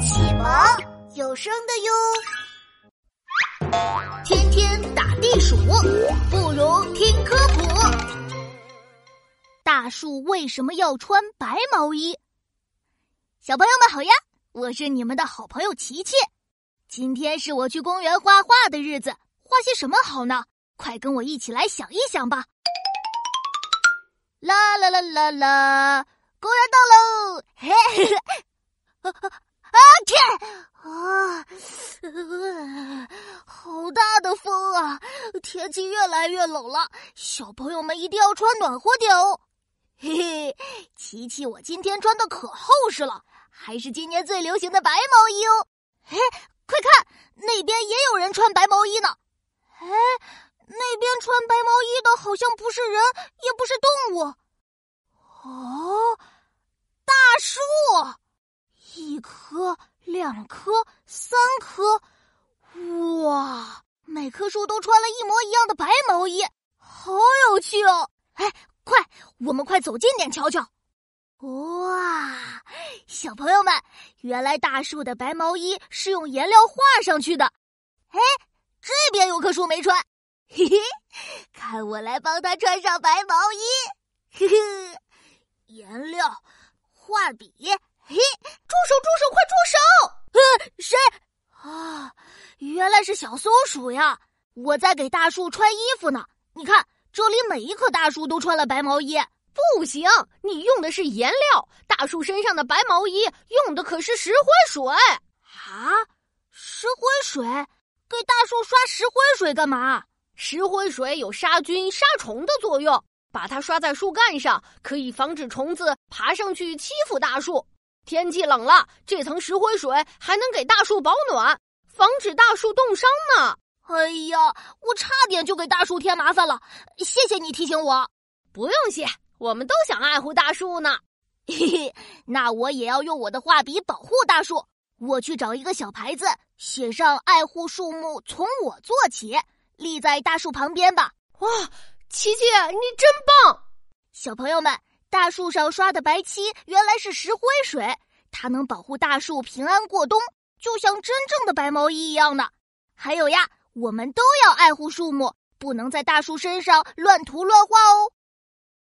启蒙有声的哟。天天打地鼠，不如听科普。大树为什么要穿白毛衣？小朋友们好呀，我是你们的好朋友琪琪。今天是我去公园画画的日子，画些什么好呢？快跟我一起来想一想吧！啦啦啦啦啦，公园到喽！嘿，啊啊天啊！好大风啊！天气越来越冷了，小朋友们一定要穿暖和点哦。嘿嘿，琪琪，我今天穿的可厚实了，还是今年最流行的白毛衣哦。嘿，快看，那边也有人穿白毛衣呢。哎。那边穿白毛衣的好像不是人，也不是动物。哦，大树，一棵、两棵、三棵，五！棵树都穿了一模一样的白毛衣，好有趣哦！哎，快，我们快走近点瞧瞧。哇，小朋友们，原来大树的白毛衣是用颜料画上去的。哎，这边有棵树没穿。嘿嘿，看我来帮他穿上白毛衣。嘿嘿，颜料、画笔，嘿，是小松鼠呀！我在给大树穿衣服呢。你看，这里每一棵大树都穿了白毛衣。不行，你用的是颜料，大树身上的白毛衣用的可是石灰水。啊，石灰水？给大树刷石灰水干嘛？石灰水有杀菌杀虫的作用，把它刷在树干上，可以防止虫子爬上去欺负大树。天气冷了，这层石灰水还能给大树保暖，防止大树冻伤呢。哎呀，我差点就给大树添麻烦了，谢谢你提醒我。不用谢，我们都想爱护大树呢。嘿嘿，那我也要用我的画笔保护大树。我去找一个小牌子，写上“爱护树木从我做起”。立在大树旁边吧！哇，琪琪，你真棒！小朋友们，大树上刷的白漆原来是石灰水，它能保护大树平安过冬，就像真正的白毛衣一样的。还有呀，我们都要爱护树木，不能在大树身上乱涂乱画哦。